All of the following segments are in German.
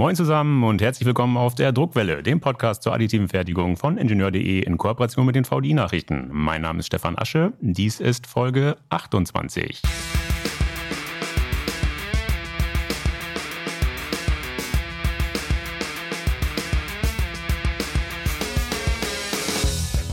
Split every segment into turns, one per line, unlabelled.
Moin zusammen und herzlich willkommen auf der Druckwelle, dem Podcast zur additiven Fertigung von Ingenieur.de in Kooperation mit den VDI-Nachrichten. Mein Name ist Stefan Asche, dies ist Folge 28.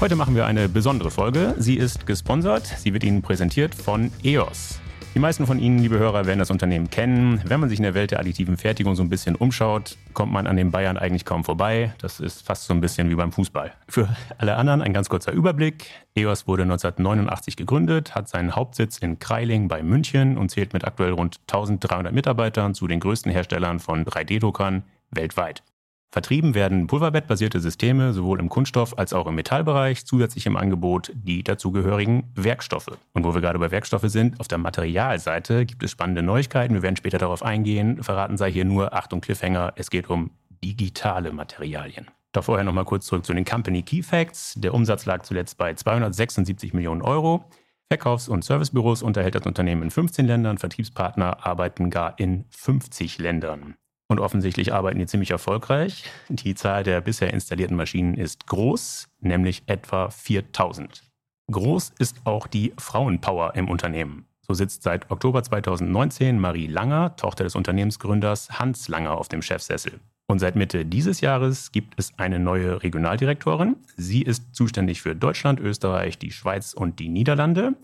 Heute machen wir eine besondere Folge. Sie ist gesponsert. Sie wird Ihnen präsentiert von EOS. Die meisten von Ihnen, liebe Hörer, werden das Unternehmen kennen. Wenn man sich in der Welt der additiven Fertigung so ein bisschen umschaut, kommt man an den Bayern eigentlich kaum vorbei. Das ist fast so ein bisschen wie beim Fußball. Für alle anderen ein ganz kurzer Überblick. EOS wurde 1989 gegründet, hat seinen Hauptsitz in Kreiling bei München und zählt mit aktuell rund 1300 Mitarbeitern zu den größten Herstellern von 3D-Druckern weltweit. Vertrieben werden pulverbettbasierte Systeme sowohl im Kunststoff- als auch im Metallbereich, zusätzlich im Angebot die dazugehörigen Werkstoffe. Und wo wir gerade bei Werkstoffe sind, auf der Materialseite gibt es spannende Neuigkeiten. Wir werden später darauf eingehen. Verraten sei hier nur, Achtung Cliffhanger, es geht um digitale Materialien. Doch vorher nochmal kurz zurück zu den Company Key Facts. Der Umsatz lag zuletzt bei 276 Millionen Euro. Verkaufs- und Servicebüros unterhält das Unternehmen in 15 Ländern, Vertriebspartner arbeiten gar in 50 Ländern. Und offensichtlich arbeiten die ziemlich erfolgreich. Die Zahl der bisher installierten Maschinen ist groß, nämlich etwa 4000. Groß ist auch die Frauenpower im Unternehmen. So sitzt seit Oktober 2019 Marie Langer, Tochter des Unternehmensgründers Hans Langer, auf dem Chefsessel. Und seit Mitte dieses Jahres gibt es eine neue Regionaldirektorin. Sie ist zuständig für Deutschland, Österreich, die Schweiz und die Niederlande.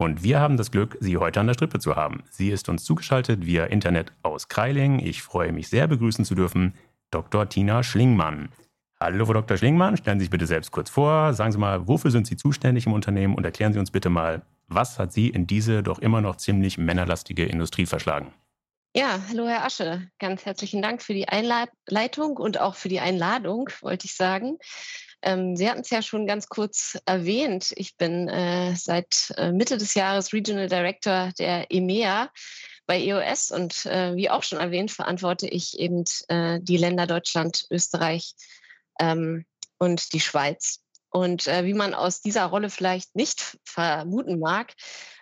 Und wir haben das Glück, Sie heute an der Strippe zu haben. Sie ist uns zugeschaltet via Internet aus Kreiling. Ich freue mich sehr, begrüßen zu dürfen Dr. Tina Schlingmann. Hallo, Frau Dr. Schlingmann, stellen Sie sich bitte selbst kurz vor. Sagen Sie mal, wofür sind Sie zuständig im Unternehmen und erklären Sie uns bitte mal, was hat Sie in diese doch immer noch ziemlich männerlastige Industrie verschlagen?
Ja, hallo Herr Asche. Ganz herzlichen Dank für die Einleitung und auch für die Einladung, wollte ich sagen. Ähm, Sie hatten es ja schon ganz kurz erwähnt. Ich bin äh, seit äh, Mitte des Jahres Regional Director der EMEA bei EOS und äh, wie auch schon erwähnt, verantworte ich eben äh, die Länder Deutschland, Österreich ähm, und die Schweiz. Und äh, wie man aus dieser Rolle vielleicht nicht vermuten mag,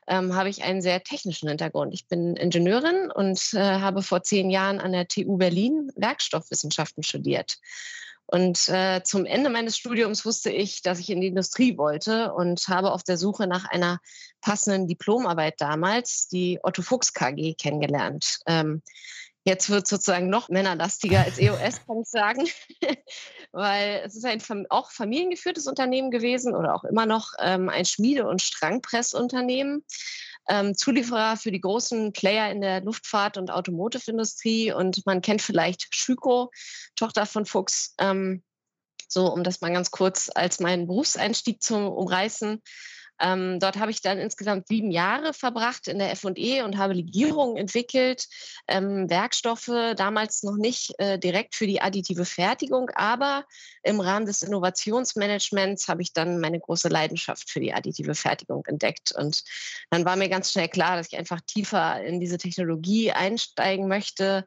ähm, habe ich einen sehr technischen Hintergrund. Ich bin Ingenieurin und äh, habe vor zehn Jahren an der TU Berlin Werkstoffwissenschaften studiert. Und äh, zum Ende meines Studiums wusste ich, dass ich in die Industrie wollte und habe auf der Suche nach einer passenden Diplomarbeit damals die Otto Fuchs KG kennengelernt. Ähm, jetzt wird sozusagen noch männerlastiger als EOS, kann ich sagen, weil es ist ein auch familiengeführtes Unternehmen gewesen oder auch immer noch ähm, ein Schmiede- und Strangpressunternehmen ähm, Zulieferer für die großen Player in der Luftfahrt- und Automotive-Industrie. Und man kennt vielleicht Schüko, Tochter von Fuchs. Ähm, so, um das mal ganz kurz als meinen Berufseinstieg zu umreißen. Ähm, dort habe ich dann insgesamt sieben Jahre verbracht in der FE und habe Legierungen entwickelt, ähm, Werkstoffe, damals noch nicht äh, direkt für die additive Fertigung, aber im Rahmen des Innovationsmanagements habe ich dann meine große Leidenschaft für die additive Fertigung entdeckt. Und dann war mir ganz schnell klar, dass ich einfach tiefer in diese Technologie einsteigen möchte.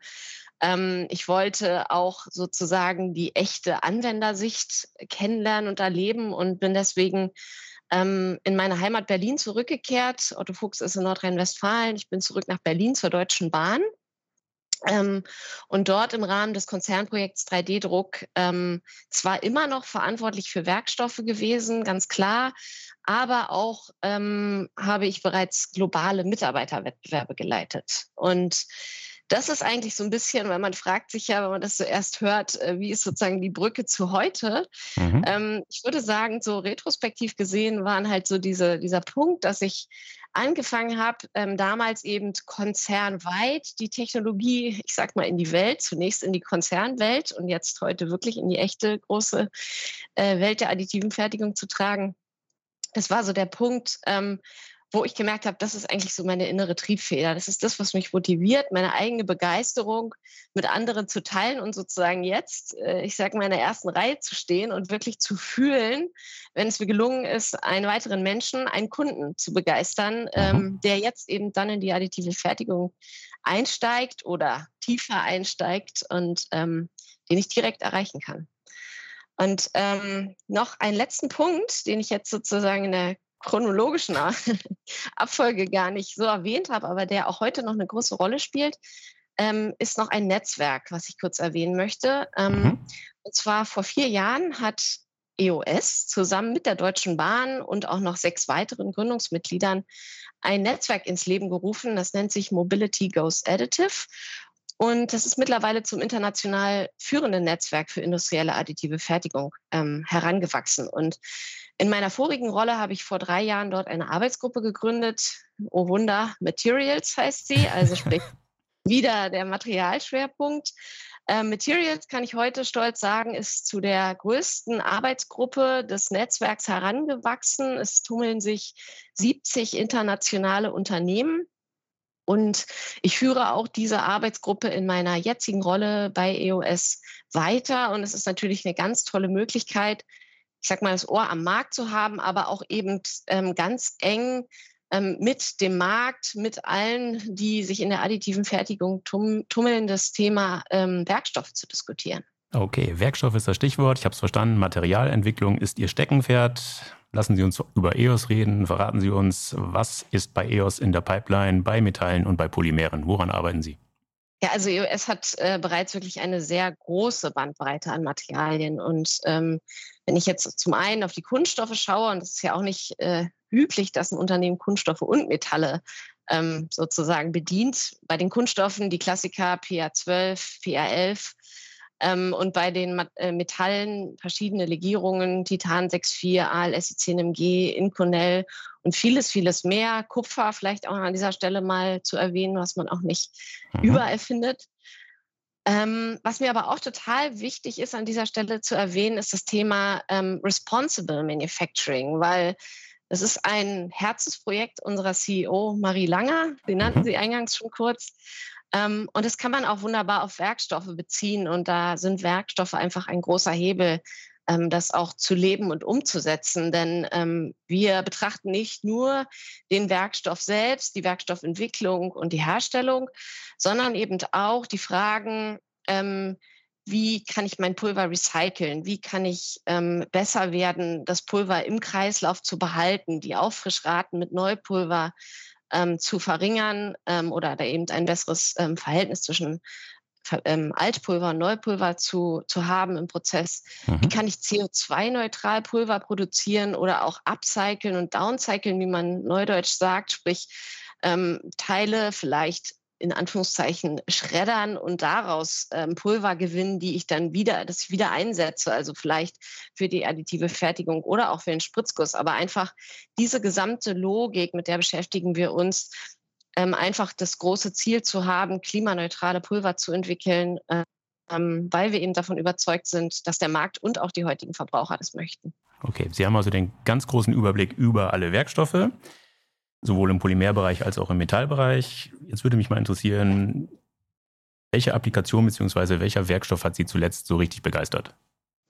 Ähm, ich wollte auch sozusagen die echte Anwendersicht kennenlernen und erleben und bin deswegen ähm, in meine Heimat Berlin zurückgekehrt. Otto Fuchs ist in Nordrhein-Westfalen. Ich bin zurück nach Berlin zur Deutschen Bahn. Ähm, und dort im Rahmen des Konzernprojekts 3D-Druck ähm, zwar immer noch verantwortlich für Werkstoffe gewesen, ganz klar, aber auch ähm, habe ich bereits globale Mitarbeiterwettbewerbe geleitet. Und das ist eigentlich so ein bisschen, weil man fragt sich ja, wenn man das zuerst hört, äh, wie ist sozusagen die Brücke zu heute? Mhm. Ähm, ich würde sagen, so retrospektiv gesehen waren halt so diese, dieser Punkt, dass ich angefangen habe, ähm, damals eben konzernweit die Technologie, ich sag mal, in die Welt, zunächst in die Konzernwelt und jetzt heute wirklich in die echte große äh, Welt der additiven Fertigung zu tragen. Das war so der Punkt, ähm, wo ich gemerkt habe, das ist eigentlich so meine innere Triebfeder. Das ist das, was mich motiviert, meine eigene Begeisterung mit anderen zu teilen und sozusagen jetzt, äh, ich sage mal, in der ersten Reihe zu stehen und wirklich zu fühlen, wenn es mir gelungen ist, einen weiteren Menschen, einen Kunden zu begeistern, mhm. ähm, der jetzt eben dann in die additive Fertigung einsteigt oder tiefer einsteigt und ähm, den ich direkt erreichen kann. Und ähm, noch einen letzten Punkt, den ich jetzt sozusagen in der chronologischen Abfolge gar nicht so erwähnt habe, aber der auch heute noch eine große Rolle spielt. ähm, ist noch ein Netzwerk, was ich kurz erwähnen möchte. Ähm, mhm. Und zwar vor vier Jahren hat EOS zusammen mit der Deutschen Bahn und auch noch sechs weiteren Gründungsmitgliedern ein Netzwerk ins Leben gerufen. Das nennt sich Mobility Goes Additive. Und das ist mittlerweile zum international führenden Netzwerk für industrielle additive Fertigung ähm, herangewachsen. Und in meiner vorigen Rolle habe ich vor drei Jahren dort eine Arbeitsgruppe gegründet. Oh Wunder, Materials heißt sie, also sprich wieder der Materialschwerpunkt. Äh, Materials kann ich heute stolz sagen, ist zu der größten Arbeitsgruppe des Netzwerks herangewachsen. Es tummeln sich 70 internationale Unternehmen und ich führe auch diese Arbeitsgruppe in meiner jetzigen Rolle bei EOS weiter. Und es ist natürlich eine ganz tolle Möglichkeit, ich sag mal, das Ohr am Markt zu haben, aber auch eben ähm, ganz eng ähm, mit dem Markt, mit allen, die sich in der additiven Fertigung tum tummeln, das Thema ähm, Werkstoffe zu diskutieren.
Okay, Werkstoff ist das Stichwort. Ich habe es verstanden. Materialentwicklung ist Ihr Steckenpferd. Lassen Sie uns über EOS reden. Verraten Sie uns, was ist bei EOS in der Pipeline, bei Metallen und bei Polymeren? Woran arbeiten Sie?
Ja, also EOS hat äh, bereits wirklich eine sehr große Bandbreite an Materialien. Und ähm, wenn ich jetzt zum einen auf die Kunststoffe schaue, und es ist ja auch nicht äh, üblich, dass ein Unternehmen Kunststoffe und Metalle ähm, sozusagen bedient. Bei den Kunststoffen die Klassiker PA12, PA11, ähm, und bei den äh, Metallen verschiedene Legierungen, Titan 6,4, ALS 10MG, Inconel und vieles, vieles mehr. Kupfer vielleicht auch an dieser Stelle mal zu erwähnen, was man auch nicht mhm. überall findet. Ähm, was mir aber auch total wichtig ist an dieser Stelle zu erwähnen, ist das Thema ähm, Responsible Manufacturing, weil es ist ein Herzensprojekt unserer CEO Marie Langer, den nannten mhm. Sie eingangs schon kurz. Ähm, und das kann man auch wunderbar auf Werkstoffe beziehen. Und da sind Werkstoffe einfach ein großer Hebel, ähm, das auch zu leben und umzusetzen. Denn ähm, wir betrachten nicht nur den Werkstoff selbst, die Werkstoffentwicklung und die Herstellung, sondern eben auch die Fragen, wie kann ich mein Pulver recyceln? Wie kann ich ähm, besser werden, das Pulver im Kreislauf zu behalten, die Auffrischraten mit Neupulver ähm, zu verringern ähm, oder da eben ein besseres ähm, Verhältnis zwischen ähm, Altpulver und Neupulver zu, zu haben im Prozess. Mhm. Wie kann ich CO2-neutral Pulver produzieren oder auch upcyclen und downcyclen, wie man neudeutsch sagt, sprich ähm, Teile vielleicht in Anführungszeichen schreddern und daraus ähm, Pulver gewinnen, die ich dann wieder, das ich wieder einsetze, also vielleicht für die additive Fertigung oder auch für den Spritzguss. Aber einfach diese gesamte Logik, mit der beschäftigen wir uns, ähm, einfach das große Ziel zu haben, klimaneutrale Pulver zu entwickeln, ähm, weil wir eben davon überzeugt sind, dass der Markt und auch die heutigen Verbraucher das möchten.
Okay, Sie haben also den ganz großen Überblick über alle Werkstoffe sowohl im Polymerbereich als auch im Metallbereich. Jetzt würde mich mal interessieren, welche Applikation bzw. welcher Werkstoff hat Sie zuletzt so richtig begeistert?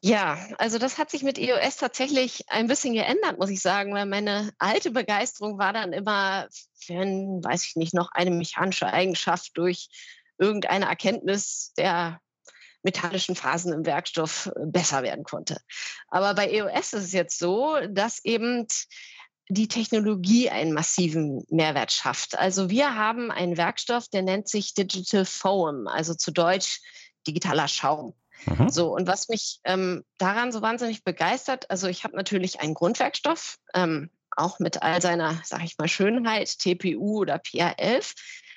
Ja, also das hat sich mit EOS tatsächlich ein bisschen geändert, muss ich sagen, weil meine alte Begeisterung war dann immer, wenn, weiß ich nicht, noch eine mechanische Eigenschaft durch irgendeine Erkenntnis der metallischen Phasen im Werkstoff besser werden konnte. Aber bei EOS ist es jetzt so, dass eben die Technologie einen massiven Mehrwert schafft. Also wir haben einen Werkstoff, der nennt sich Digital Foam, also zu Deutsch digitaler Schaum. Mhm. So, und was mich ähm, daran so wahnsinnig begeistert, also ich habe natürlich einen Grundwerkstoff, ähm, auch mit all seiner, sag ich mal, Schönheit, TPU oder PA11,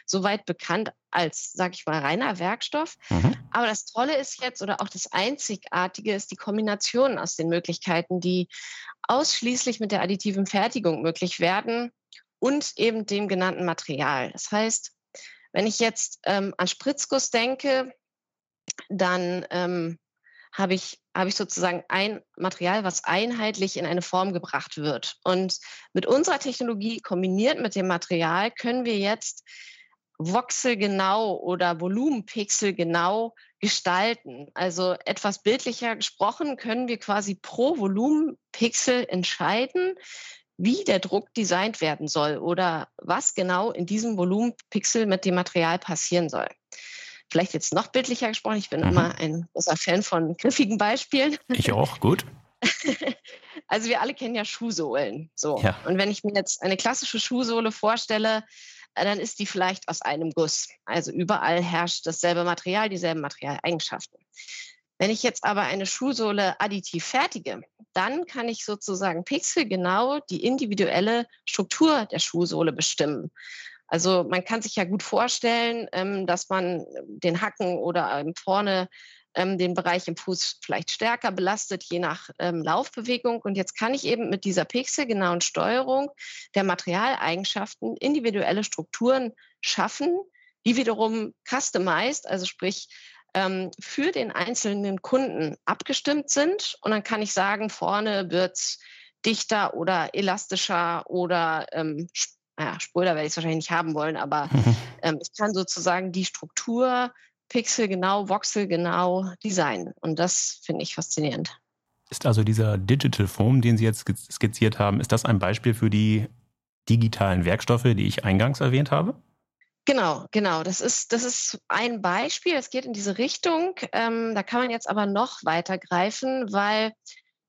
soweit bekannt als, sag ich mal, reiner Werkstoff. Mhm. Aber das Tolle ist jetzt oder auch das Einzigartige ist die Kombination aus den Möglichkeiten, die ausschließlich mit der additiven Fertigung möglich werden und eben dem genannten Material. Das heißt, wenn ich jetzt ähm, an Spritzguss denke, dann ähm, habe ich, habe ich sozusagen ein Material, was einheitlich in eine Form gebracht wird. Und mit unserer Technologie kombiniert mit dem Material können wir jetzt voxelgenau oder volumenpixelgenau gestalten. Also etwas bildlicher gesprochen können wir quasi pro Volumenpixel entscheiden, wie der Druck designt werden soll oder was genau in diesem Volumenpixel mit dem Material passieren soll. Vielleicht jetzt noch bildlicher gesprochen. Ich bin mhm. immer ein großer Fan von griffigen Beispielen.
Ich auch, gut.
Also wir alle kennen ja Schuhsohlen. So. Ja. Und wenn ich mir jetzt eine klassische Schuhsohle vorstelle, dann ist die vielleicht aus einem Guss. Also überall herrscht dasselbe Material, dieselben Materialeigenschaften. Wenn ich jetzt aber eine Schuhsohle additiv fertige, dann kann ich sozusagen pixelgenau die individuelle Struktur der Schuhsohle bestimmen. Also man kann sich ja gut vorstellen, ähm, dass man den Hacken oder ähm, vorne ähm, den Bereich im Fuß vielleicht stärker belastet, je nach ähm, Laufbewegung. Und jetzt kann ich eben mit dieser pixelgenauen Steuerung der Materialeigenschaften individuelle Strukturen schaffen, die wiederum customized, also sprich ähm, für den einzelnen Kunden abgestimmt sind. Und dann kann ich sagen, vorne wird es dichter oder elastischer oder ähm, naja, Spoiler werde ich es wahrscheinlich nicht haben wollen, aber ähm, ich kann sozusagen die Struktur pixelgenau, voxelgenau designen. Und das finde ich faszinierend.
Ist also dieser Digital Foam, den Sie jetzt skizziert haben, ist das ein Beispiel für die digitalen Werkstoffe, die ich eingangs erwähnt habe?
Genau, genau. Das ist, das ist ein Beispiel. Es geht in diese Richtung. Ähm, da kann man jetzt aber noch weiter greifen, weil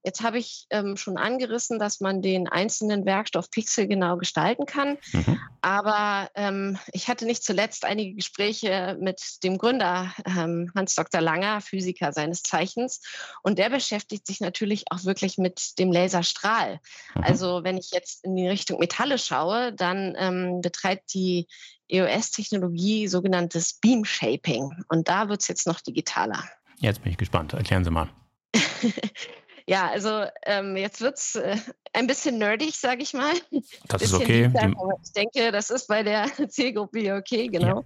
Jetzt habe ich ähm, schon angerissen, dass man den einzelnen Werkstoff pixelgenau gestalten kann. Mhm. Aber ähm, ich hatte nicht zuletzt einige Gespräche mit dem Gründer ähm, Hans Dr. Langer, Physiker seines Zeichens. Und der beschäftigt sich natürlich auch wirklich mit dem Laserstrahl. Mhm. Also wenn ich jetzt in die Richtung Metalle schaue, dann ähm, betreibt die EOS-Technologie sogenanntes Beam Shaping. Und da wird es jetzt noch digitaler.
Jetzt bin ich gespannt. Erklären Sie mal.
Ja, also ähm, jetzt wird es äh, ein bisschen nerdig, sage ich mal.
Das ist okay.
Liebern, ich denke, das ist bei der Zielgruppe okay, genau. Ja.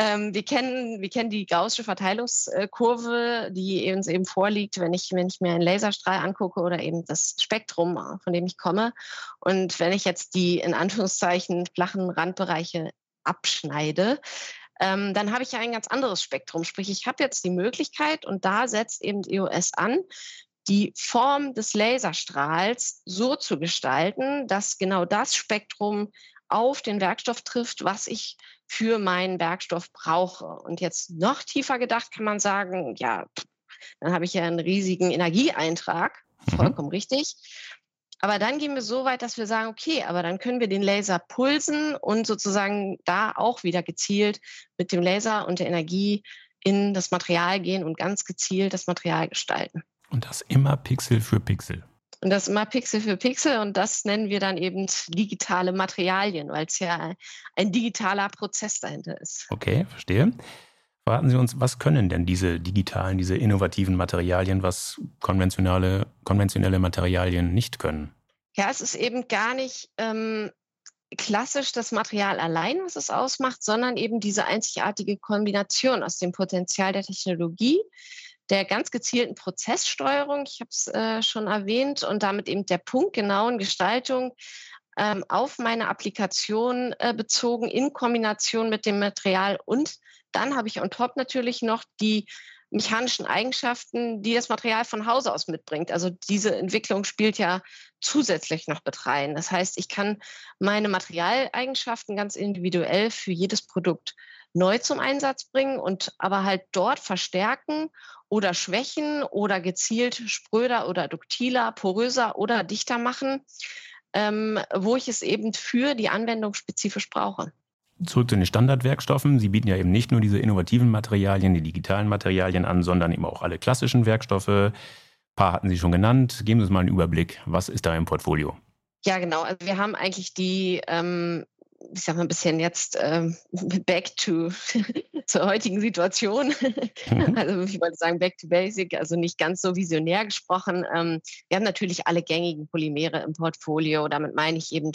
Ähm, wir, kennen, wir kennen die gaußsche Verteilungskurve, die uns eben vorliegt, wenn ich, wenn ich mir einen Laserstrahl angucke oder eben das Spektrum, äh, von dem ich komme. Und wenn ich jetzt die in Anführungszeichen flachen Randbereiche abschneide, ähm, dann habe ich ja ein ganz anderes Spektrum. Sprich, ich habe jetzt die Möglichkeit und da setzt eben EOS an, die Form des Laserstrahls so zu gestalten, dass genau das Spektrum auf den Werkstoff trifft, was ich für meinen Werkstoff brauche. Und jetzt noch tiefer gedacht kann man sagen, ja, dann habe ich ja einen riesigen Energieeintrag, mhm. vollkommen mhm. richtig. Aber dann gehen wir so weit, dass wir sagen, okay, aber dann können wir den Laser pulsen und sozusagen da auch wieder gezielt mit dem Laser und der Energie in das Material gehen und ganz gezielt das Material gestalten.
Und das immer Pixel für Pixel.
Und das immer Pixel für Pixel und das nennen wir dann eben digitale Materialien, weil es ja ein digitaler Prozess dahinter ist.
Okay, verstehe. Verraten Sie uns, was können denn diese digitalen, diese innovativen Materialien, was konventionelle, konventionelle Materialien nicht können?
Ja, es ist eben gar nicht ähm, klassisch das Material allein, was es ausmacht, sondern eben diese einzigartige Kombination aus dem Potenzial der Technologie, der ganz gezielten Prozesssteuerung, ich habe es äh, schon erwähnt, und damit eben der punktgenauen Gestaltung ähm, auf meine Applikation äh, bezogen in Kombination mit dem Material. Und dann habe ich on top natürlich noch die mechanischen Eigenschaften, die das Material von Hause aus mitbringt. Also diese Entwicklung spielt ja zusätzlich noch mit rein. Das heißt, ich kann meine Materialeigenschaften ganz individuell für jedes Produkt neu zum Einsatz bringen und aber halt dort verstärken oder schwächen oder gezielt spröder oder duktiler, poröser oder dichter machen, ähm, wo ich es eben für die Anwendung spezifisch brauche.
Zurück zu den Standardwerkstoffen. Sie bieten ja eben nicht nur diese innovativen Materialien, die digitalen Materialien an, sondern eben auch alle klassischen Werkstoffe. Ein paar hatten Sie schon genannt. Geben Sie uns mal einen Überblick. Was ist da im Portfolio?
Ja, genau. Also wir haben eigentlich die ähm, ich sag mal ein bisschen jetzt ähm, back to zur heutigen Situation. Mhm. Also ich wollte sagen back to basic, also nicht ganz so visionär gesprochen. Ähm, wir haben natürlich alle gängigen Polymere im Portfolio. Damit meine ich eben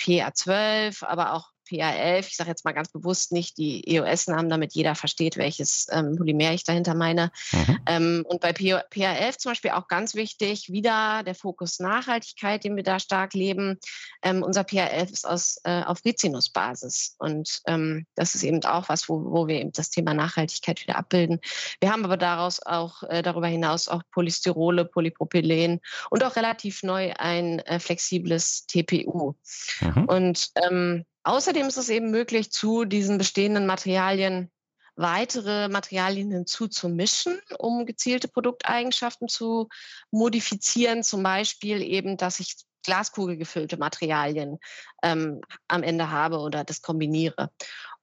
PA12, aber auch PA11, ich sage jetzt mal ganz bewusst nicht die EOS-Namen, damit jeder versteht, welches ähm, Polymer ich dahinter meine. Mhm. Ähm, und bei PA11 zum Beispiel auch ganz wichtig, wieder der Fokus Nachhaltigkeit, den wir da stark leben. Ähm, unser PA11 ist aus, äh, auf Rizinusbasis und ähm, das ist eben auch was, wo, wo wir eben das Thema Nachhaltigkeit wieder abbilden. Wir haben aber daraus auch äh, darüber hinaus auch Polystyrole, Polypropylen und auch relativ neu ein äh, flexibles TPU. Mhm. Und ähm, Außerdem ist es eben möglich, zu diesen bestehenden Materialien weitere Materialien hinzuzumischen, um gezielte Produkteigenschaften zu modifizieren. Zum Beispiel eben, dass ich Glaskugel gefüllte Materialien ähm, am Ende habe oder das kombiniere.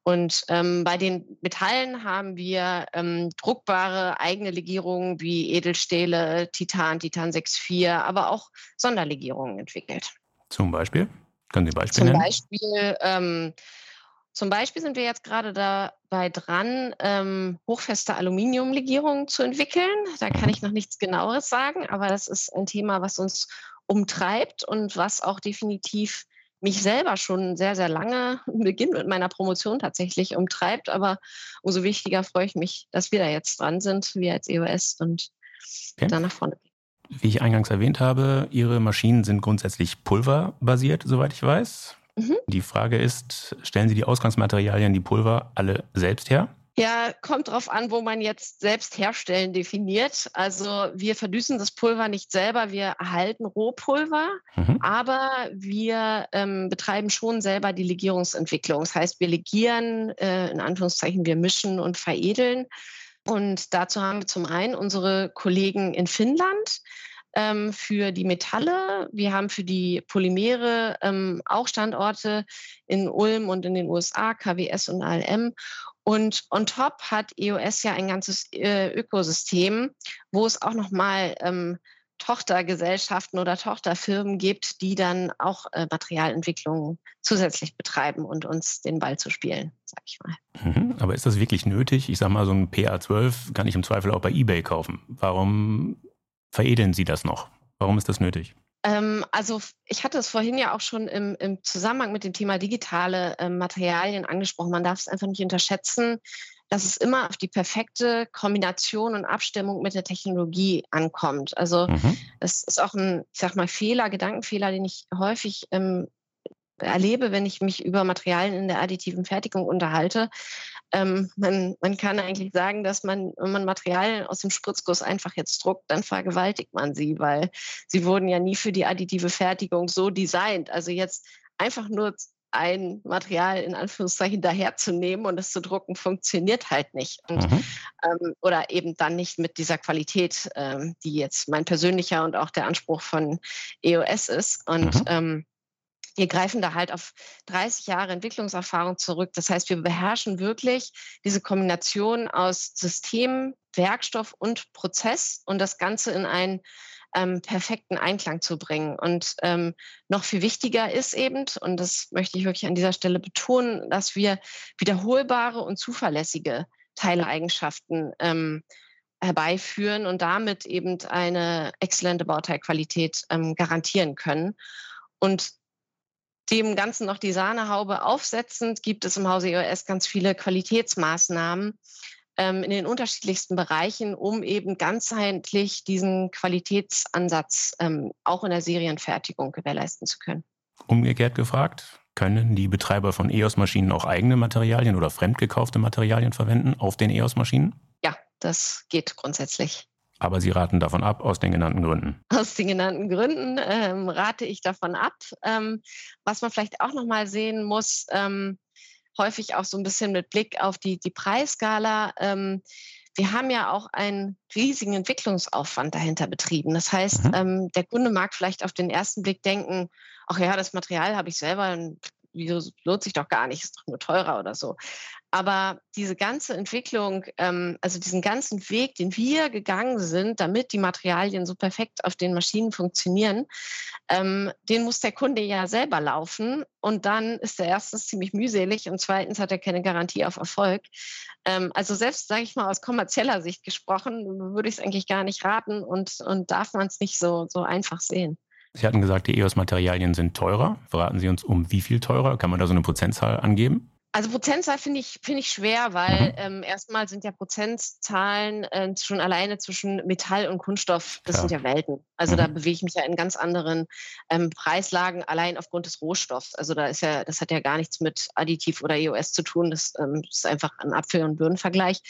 Und ähm, bei den Metallen haben wir ähm, druckbare eigene Legierungen wie Edelstähle, Titan, Titan 6.4, aber auch Sonderlegierungen entwickelt.
Zum Beispiel? Können Sie Beispiele
Zum
nennen?
Beispiel, ähm, zum Beispiel sind wir jetzt gerade dabei dran, ähm, hochfeste Aluminiumlegierungen zu entwickeln. Da kann ich noch nichts genaueres sagen, aber das ist ein Thema, was uns umtreibt und was auch definitiv mich selber schon sehr, sehr lange, Beginn mit meiner Promotion tatsächlich umtreibt. Aber umso wichtiger freue ich mich, dass wir da jetzt dran sind, wir als EOS und okay. da nach vorne gehen.
Wie ich eingangs erwähnt habe, Ihre Maschinen sind grundsätzlich pulverbasiert, soweit ich weiß. Mhm. Die Frage ist, stellen Sie die Ausgangsmaterialien, die Pulver, alle selbst her?
Ja, kommt drauf an, wo man jetzt selbst herstellen definiert. Also wir verdüsen das Pulver nicht selber, wir erhalten Rohpulver, mhm. aber wir ähm, betreiben schon selber die Legierungsentwicklung. Das heißt, wir legieren, äh, in Anführungszeichen, wir mischen und veredeln. Und dazu haben wir zum einen unsere Kollegen in Finnland, ähm, für die Metalle. Wir haben für die Polymere ähm, auch Standorte in Ulm und in den USA, KWS und ALM. Und on top hat EOS ja ein ganzes äh, Ökosystem, wo es auch nochmal ähm, Tochtergesellschaften oder Tochterfirmen gibt, die dann auch äh, Materialentwicklung zusätzlich betreiben und uns den Ball zu spielen, sag ich mal.
Mhm, aber ist das wirklich nötig? Ich sag mal, so ein PA12 kann ich im Zweifel auch bei eBay kaufen. Warum veredeln Sie das noch? Warum ist das nötig?
Ähm, also ich hatte es vorhin ja auch schon im, im Zusammenhang mit dem Thema digitale äh, Materialien angesprochen. Man darf es einfach nicht unterschätzen, dass es immer auf die perfekte Kombination und Abstimmung mit der Technologie ankommt. Also mhm. es ist auch ein, ich sag mal, Fehler, Gedankenfehler, den ich häufig ähm, erlebe, wenn ich mich über Materialien in der additiven Fertigung unterhalte. Ähm, man, man kann eigentlich sagen, dass man, wenn man Materialien aus dem Spritzguss einfach jetzt druckt, dann vergewaltigt man sie, weil sie wurden ja nie für die additive Fertigung so designt. Also jetzt einfach nur ein Material in Anführungszeichen daherzunehmen und es zu drucken, funktioniert halt nicht. Und, mhm. ähm, oder eben dann nicht mit dieser Qualität, ähm, die jetzt mein persönlicher und auch der Anspruch von EOS ist. Und mhm. ähm, wir greifen da halt auf 30 Jahre Entwicklungserfahrung zurück. Das heißt, wir beherrschen wirklich diese Kombination aus System, Werkstoff und Prozess und das Ganze in einen ähm, perfekten Einklang zu bringen. Und ähm, noch viel wichtiger ist eben, und das möchte ich wirklich an dieser Stelle betonen, dass wir wiederholbare und zuverlässige Teileigenschaften ähm, herbeiführen und damit eben eine exzellente Bauteilqualität ähm, garantieren können. Und dem Ganzen noch die Sahnehaube aufsetzend gibt es im Hause EOS ganz viele Qualitätsmaßnahmen ähm, in den unterschiedlichsten Bereichen, um eben ganzheitlich diesen Qualitätsansatz ähm, auch in der Serienfertigung gewährleisten zu können.
Umgekehrt gefragt, können die Betreiber von EOS-Maschinen auch eigene Materialien oder fremdgekaufte Materialien verwenden auf den EOS-Maschinen?
Ja, das geht grundsätzlich.
Aber Sie raten davon ab, aus den genannten Gründen.
Aus den genannten Gründen ähm, rate ich davon ab. Ähm, was man vielleicht auch nochmal sehen muss, ähm, häufig auch so ein bisschen mit Blick auf die, die Preisskala. Ähm, wir haben ja auch einen riesigen Entwicklungsaufwand dahinter betrieben. Das heißt, mhm. Ähm, der Kunde mag vielleicht auf den ersten Blick denken, ach ja, das Material habe ich selber, wieso lohnt sich doch gar nicht, ist doch nur teurer oder so. Aber diese ganze Entwicklung, ähm, also diesen ganzen Weg, den wir gegangen sind, damit die Materialien so perfekt auf den Maschinen funktionieren, ähm, den muss der Kunde ja selber laufen. Und dann ist er erstens ziemlich mühselig und zweitens hat er keine Garantie auf Erfolg. Ähm, also selbst, sage ich mal, aus kommerzieller Sicht gesprochen, würde ich es eigentlich gar nicht raten und, und darf man es nicht so, so einfach sehen.
Sie hatten gesagt, die EOS-Materialien sind teurer. Verraten Sie uns, um wie viel teurer? Kann man da so eine Prozentzahl angeben?
Also Prozentzahl finde ich, finde ich schwer, weil mhm. ähm, erstmal sind ja Prozentzahlen äh, schon alleine zwischen Metall und Kunststoff, das Klar. sind ja Welten. Also mhm. da bewege ich mich ja in ganz anderen ähm, Preislagen, allein aufgrund des Rohstoffs. Also da ist ja, das hat ja gar nichts mit Additiv oder EOS zu tun. Das, ähm, ist einfach ein Apfel- und Birnenvergleich.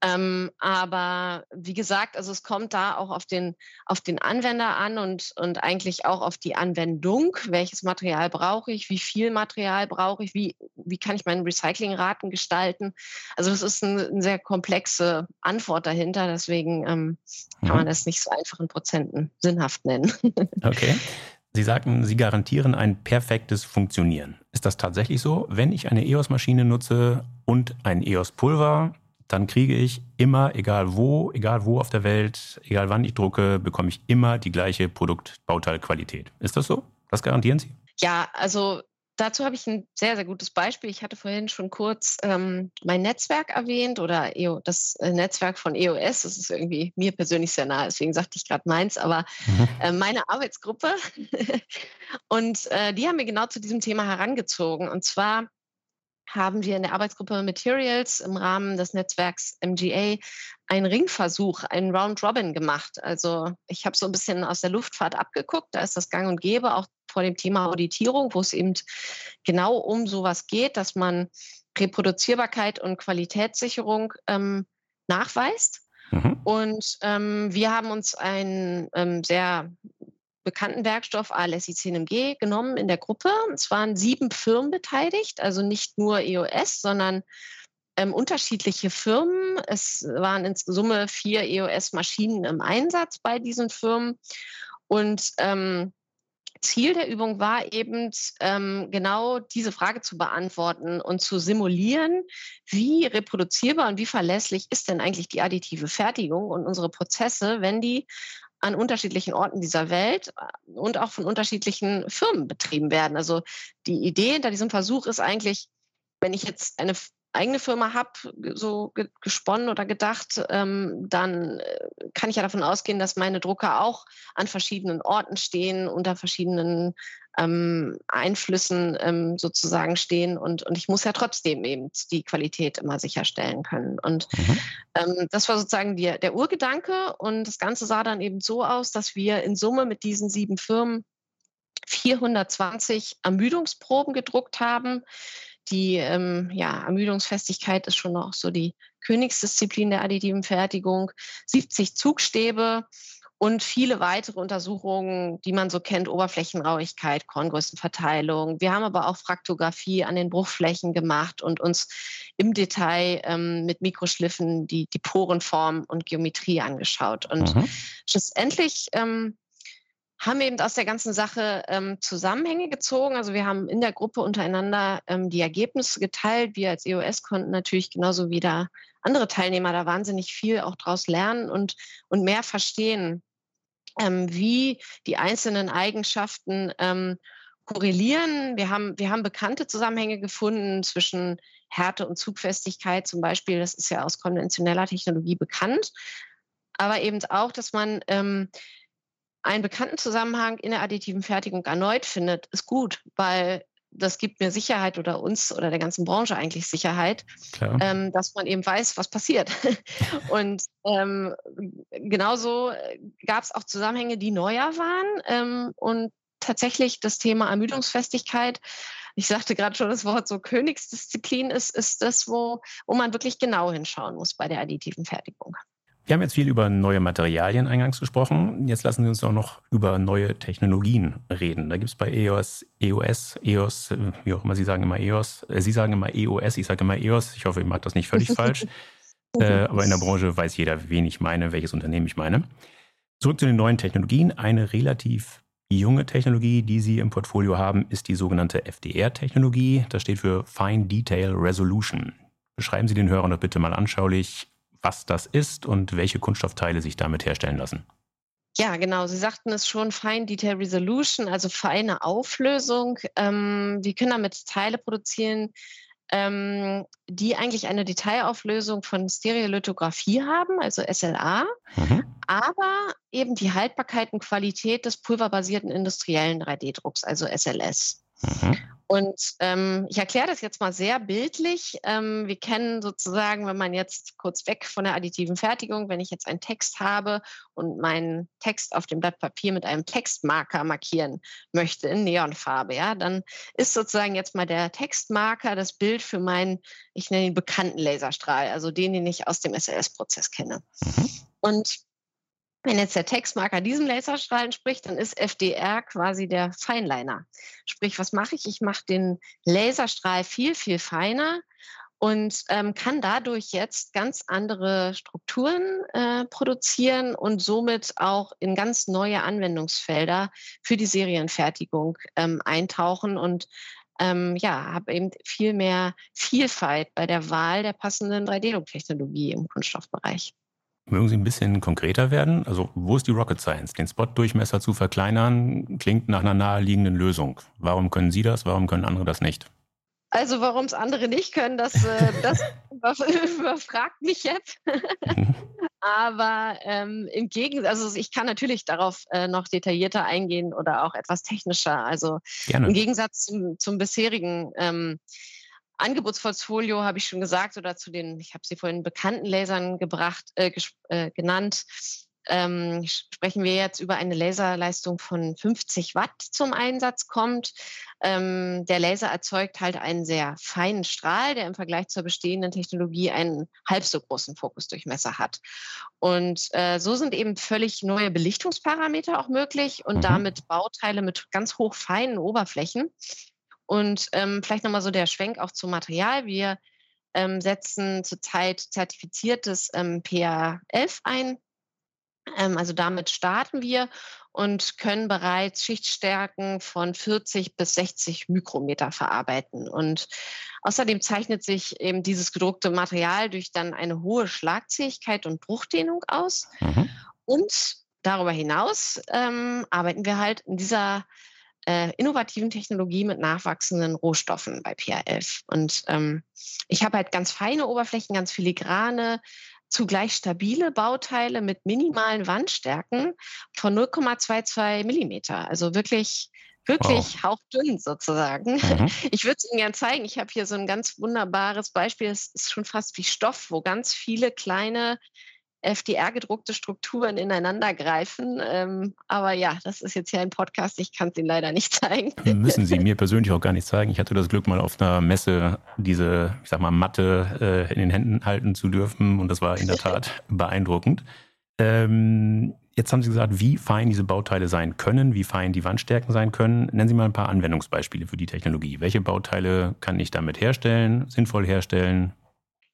Ähm, aber wie gesagt, also es kommt da auch auf den, auf den Anwender an und, und eigentlich auch auf die Anwendung. Welches Material brauche ich? Wie viel Material brauche ich? Wie, wie kann ich meine Recyclingraten gestalten? Also das ist eine, eine sehr komplexe Antwort dahinter. Deswegen ähm, kann mhm. man das nicht so einfach in Prozenten sinnhaft nennen.
okay. Sie sagten, Sie garantieren ein perfektes Funktionieren. Ist das tatsächlich so? Wenn ich eine EOS-Maschine nutze und ein EOS-Pulver, dann kriege ich immer, egal wo, egal wo auf der Welt, egal wann ich drucke, bekomme ich immer die gleiche Produktbauteilqualität. Ist das so? Das garantieren Sie?
Ja, also dazu habe ich ein sehr, sehr gutes Beispiel. Ich hatte vorhin schon kurz ähm, mein Netzwerk erwähnt oder EO, das äh, Netzwerk von EOS. Das ist irgendwie mir persönlich sehr nah, deswegen sagte ich gerade meins, aber mhm. äh, meine Arbeitsgruppe. und äh, die haben mir genau zu diesem Thema herangezogen. Und zwar haben wir in der Arbeitsgruppe Materials im Rahmen des Netzwerks MGA einen Ringversuch, einen Round Robin gemacht. Also ich habe so ein bisschen aus der Luftfahrt abgeguckt, da ist das gang und gäbe, auch vor dem Thema Auditierung, wo es eben genau um sowas geht, dass man Reproduzierbarkeit und Qualitätssicherung ähm, nachweist. Mhm. Und ähm, wir haben uns einen ähm, sehr bekannten Werkstoff ALSI 10MG genommen in der Gruppe. Es waren sieben Firmen beteiligt, also nicht nur EOS, sondern ähm, unterschiedliche Firmen. Es waren in Summe vier EOS-Maschinen im Einsatz bei diesen Firmen. Und ähm, Ziel der Übung war eben ähm, genau diese Frage zu beantworten und zu simulieren, wie reproduzierbar und wie verlässlich ist denn eigentlich die additive Fertigung und unsere Prozesse, wenn die an unterschiedlichen Orten dieser Welt äh, und auch von unterschiedlichen Firmen betrieben werden. Also die Idee hinter diesem Versuch ist eigentlich, wenn ich jetzt eine eigene Firma habe, so gesponnen oder gedacht, ähm, dann äh, kann ich ja davon ausgehen, dass meine Drucker auch an verschiedenen Orten stehen, unter verschiedenen ähm, Einflüssen ähm, sozusagen stehen und, und ich muss ja trotzdem eben die Qualität immer sicherstellen können. Und mhm. ähm, das war sozusagen die, der Urgedanke und das Ganze sah dann eben so aus, dass wir in Summe mit diesen sieben Firmen 420 Ermüdungsproben gedruckt haben, die ähm, ja, Ermüdungsfestigkeit ist schon noch so die Königsdisziplin der additiven Fertigung. 70 Zugstäbe und viele weitere Untersuchungen, die man so kennt, Oberflächenrauigkeit, Korngrößenverteilung. Wir haben aber auch Fraktographie an den Bruchflächen gemacht und uns im Detail ähm, mit Mikroschliffen die, die Porenform und Geometrie angeschaut. Und mhm. schlussendlich ähm, haben wir eben aus der ganzen Sache ähm, Zusammenhänge gezogen. Also wir haben in der Gruppe untereinander ähm, die Ergebnisse geteilt. Wir als EOS konnten natürlich genauso wie da andere Teilnehmer da wahnsinnig viel auch daraus lernen und, und mehr verstehen, ähm, wie die einzelnen Eigenschaften ähm, korrelieren. Wir haben, wir haben bekannte Zusammenhänge gefunden zwischen Härte und Zugfestigkeit zum Beispiel. Das ist ja aus konventioneller Technologie bekannt. Aber eben auch, dass man ähm, einen bekannten Zusammenhang in der additiven Fertigung erneut findet, ist gut, weil das gibt mir Sicherheit oder uns oder der ganzen Branche eigentlich Sicherheit, ähm, dass man eben weiß, was passiert. und ähm, genauso äh, gab es auch Zusammenhänge, die neuer waren. Ähm, und tatsächlich das Thema Ermüdungsfestigkeit, ich sagte gerade schon das Wort so Königsdisziplin ist, ist das, wo, wo man wirklich genau hinschauen muss bei der additiven Fertigung.
Wir haben jetzt viel über neue Materialien eingangs gesprochen. Jetzt lassen Sie uns auch noch über neue Technologien reden. Da gibt es bei EOS, EOS, EOS, wie auch immer Sie sagen immer EOS. Äh, Sie sagen immer EOS, ich sage immer EOS. Ich hoffe, ich mag das nicht völlig falsch. Äh, aber in der Branche weiß jeder, wen ich meine, welches Unternehmen ich meine. Zurück zu den neuen Technologien. Eine relativ junge Technologie, die Sie im Portfolio haben, ist die sogenannte FDR-Technologie. Das steht für Fine Detail Resolution. Beschreiben Sie den Hörern doch bitte mal anschaulich, was das ist und welche Kunststoffteile sich damit herstellen lassen.
Ja, genau. Sie sagten es schon, Fine Detail Resolution, also feine Auflösung. Ähm, wir können damit Teile produzieren, ähm, die eigentlich eine Detailauflösung von Stereolithografie haben, also SLA, mhm. aber eben die Haltbarkeit und Qualität des pulverbasierten industriellen 3D-Drucks, also SLS. Mhm. Und ähm, ich erkläre das jetzt mal sehr bildlich. Ähm, wir kennen sozusagen, wenn man jetzt kurz weg von der additiven Fertigung, wenn ich jetzt einen Text habe und meinen Text auf dem Blatt Papier mit einem Textmarker markieren möchte in Neonfarbe, ja, dann ist sozusagen jetzt mal der Textmarker das Bild für meinen, ich nenne ihn bekannten Laserstrahl, also den, den ich aus dem SLS-Prozess kenne. Mhm. Und wenn jetzt der Textmarker diesem Laserstrahl entspricht, dann ist FDR quasi der Feinliner. Sprich, was mache ich? Ich mache den Laserstrahl viel, viel feiner und ähm, kann dadurch jetzt ganz andere Strukturen äh, produzieren und somit auch in ganz neue Anwendungsfelder für die Serienfertigung ähm, eintauchen und ähm, ja, habe eben viel mehr Vielfalt bei der Wahl der passenden 3D-Drucktechnologie im Kunststoffbereich.
Mögen Sie ein bisschen konkreter werden? Also wo ist die Rocket Science? Den Spot-Durchmesser zu verkleinern klingt nach einer naheliegenden Lösung. Warum können Sie das? Warum können andere das nicht?
Also warum es andere nicht können, das, äh, das überfragt mich jetzt. Mhm. Aber ähm, im Gegensatz, also ich kann natürlich darauf äh, noch detaillierter eingehen oder auch etwas technischer. Also Gerne. im Gegensatz zum, zum bisherigen ähm, Angebotsportfolio habe ich schon gesagt oder zu den, ich habe sie vorhin bekannten Lasern gebracht, äh, äh, genannt, ähm, sprechen wir jetzt über eine Laserleistung von 50 Watt zum Einsatz kommt. Ähm, der Laser erzeugt halt einen sehr feinen Strahl, der im Vergleich zur bestehenden Technologie einen halb so großen Fokusdurchmesser hat. Und äh, so sind eben völlig neue Belichtungsparameter auch möglich und mhm. damit Bauteile mit ganz hoch feinen Oberflächen. Und ähm, vielleicht nochmal so der Schwenk auch zum Material. Wir ähm, setzen zurzeit zertifiziertes ähm, PA11 ein. Ähm, also damit starten wir und können bereits Schichtstärken von 40 bis 60 Mikrometer verarbeiten. Und außerdem zeichnet sich eben dieses gedruckte Material durch dann eine hohe Schlagzähigkeit und Bruchdehnung aus. Mhm. Und darüber hinaus ähm, arbeiten wir halt in dieser äh, innovativen Technologie mit nachwachsenden Rohstoffen bei PA11. Und ähm, ich habe halt ganz feine Oberflächen, ganz filigrane, zugleich stabile Bauteile mit minimalen Wandstärken von 0,22 Millimeter. Also wirklich wirklich wow. hauchdünn sozusagen. Mhm. Ich würde es Ihnen gerne zeigen. Ich habe hier so ein ganz wunderbares Beispiel. Es ist schon fast wie Stoff, wo ganz viele kleine FDR-gedruckte Strukturen ineinander greifen. Ähm, aber ja, das ist jetzt hier ein Podcast, ich kann es Ihnen leider nicht zeigen.
Müssen Sie mir persönlich auch gar nicht zeigen. Ich hatte das Glück, mal auf einer Messe diese, ich sag mal, Matte äh, in den Händen halten zu dürfen und das war in der Tat beeindruckend. Ähm, jetzt haben Sie gesagt, wie fein diese Bauteile sein können, wie fein die Wandstärken sein können. Nennen Sie mal ein paar Anwendungsbeispiele für die Technologie. Welche Bauteile kann ich damit herstellen, sinnvoll herstellen?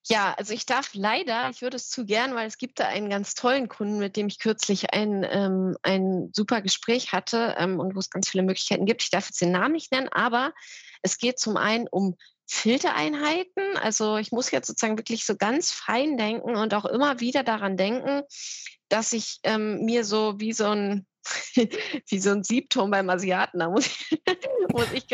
Ja, also ich darf leider, ich würde es zu gern, weil es gibt da einen ganz tollen Kunden, mit dem ich kürzlich ein, ähm, ein super Gespräch hatte ähm, und wo es ganz viele Möglichkeiten gibt. Ich darf jetzt den Namen nicht nennen, aber es geht zum einen um Filtereinheiten. Also ich muss jetzt sozusagen wirklich so ganz fein denken und auch immer wieder daran denken, dass ich ähm, mir so wie so ein wie so ein Siebturm beim Asiaten. Da muss ich, muss ich,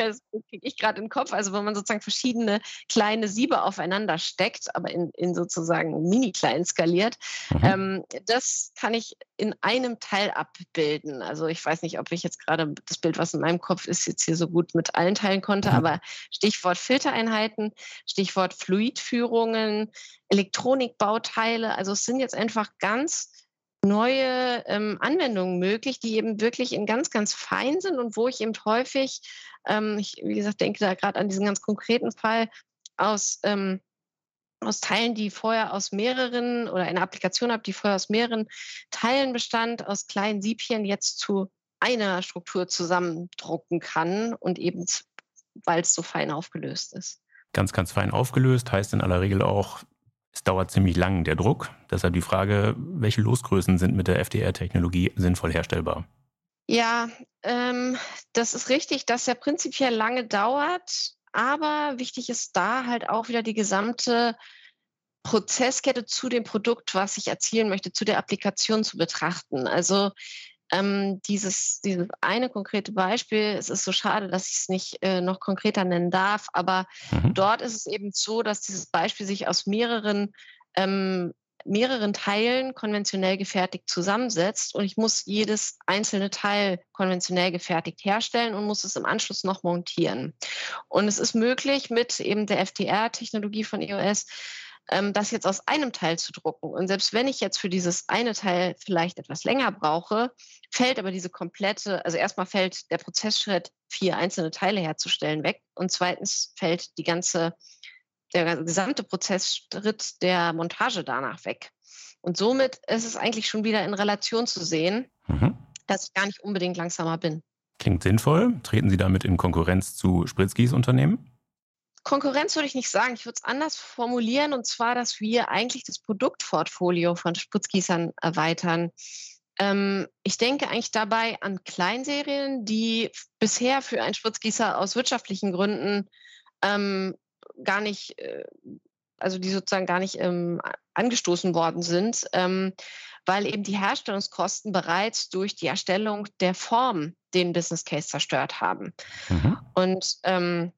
ich gerade in den Kopf. Also wenn man sozusagen verschiedene kleine Siebe aufeinander steckt, aber in, in sozusagen mini-klein skaliert, mhm. ähm, das kann ich in einem Teil abbilden. Also ich weiß nicht, ob ich jetzt gerade das Bild, was in meinem Kopf ist, jetzt hier so gut mit allen teilen konnte, mhm. aber Stichwort Filtereinheiten, Stichwort Fluidführungen, Elektronikbauteile. Also es sind jetzt einfach ganz neue ähm, Anwendungen möglich, die eben wirklich in ganz, ganz fein sind und wo ich eben häufig, ähm, ich, wie gesagt, denke da gerade an diesen ganz konkreten Fall aus, ähm, aus Teilen, die vorher aus mehreren oder eine Applikation habe, die vorher aus mehreren Teilen bestand, aus kleinen Siebchen jetzt zu einer Struktur zusammendrucken kann und eben, weil es so fein aufgelöst ist.
Ganz, ganz fein aufgelöst heißt in aller Regel auch es dauert ziemlich lang, der Druck. Deshalb die Frage, welche Losgrößen sind mit der FDR-Technologie sinnvoll herstellbar?
Ja, ähm, das ist richtig, dass er prinzipiell lange dauert. Aber wichtig ist da halt auch wieder die gesamte Prozesskette zu dem Produkt, was ich erzielen möchte, zu der Applikation zu betrachten. Also ähm, dieses, dieses eine konkrete Beispiel, es ist so schade, dass ich es nicht äh, noch konkreter nennen darf, aber mhm. dort ist es eben so, dass dieses Beispiel sich aus mehreren ähm, mehreren Teilen konventionell gefertigt zusammensetzt und ich muss jedes einzelne Teil konventionell gefertigt herstellen und muss es im Anschluss noch montieren. Und es ist möglich mit eben der FTR-Technologie von EOS, ähm, das jetzt aus einem Teil zu drucken. Und selbst wenn ich jetzt für dieses eine Teil vielleicht etwas länger brauche, fällt aber diese komplette, also erstmal fällt der Prozessschritt, vier einzelne Teile herzustellen, weg. Und zweitens fällt die ganze, der gesamte Prozessschritt der Montage danach weg. Und somit ist es eigentlich schon wieder in Relation zu sehen, mhm. dass ich gar nicht unbedingt langsamer bin.
Klingt sinnvoll. Treten Sie damit in Konkurrenz zu Spritzkis Unternehmen?
Konkurrenz würde ich nicht sagen. Ich würde es anders formulieren und zwar, dass wir eigentlich das Produktportfolio von Spritzgießern erweitern. Ähm, ich denke eigentlich dabei an Kleinserien, die bisher für einen Spritzgießer aus wirtschaftlichen Gründen ähm, gar nicht, äh, also die sozusagen gar nicht ähm, angestoßen worden sind, ähm, weil eben die Herstellungskosten bereits durch die Erstellung der Form den Business Case zerstört haben. Mhm. Und ähm,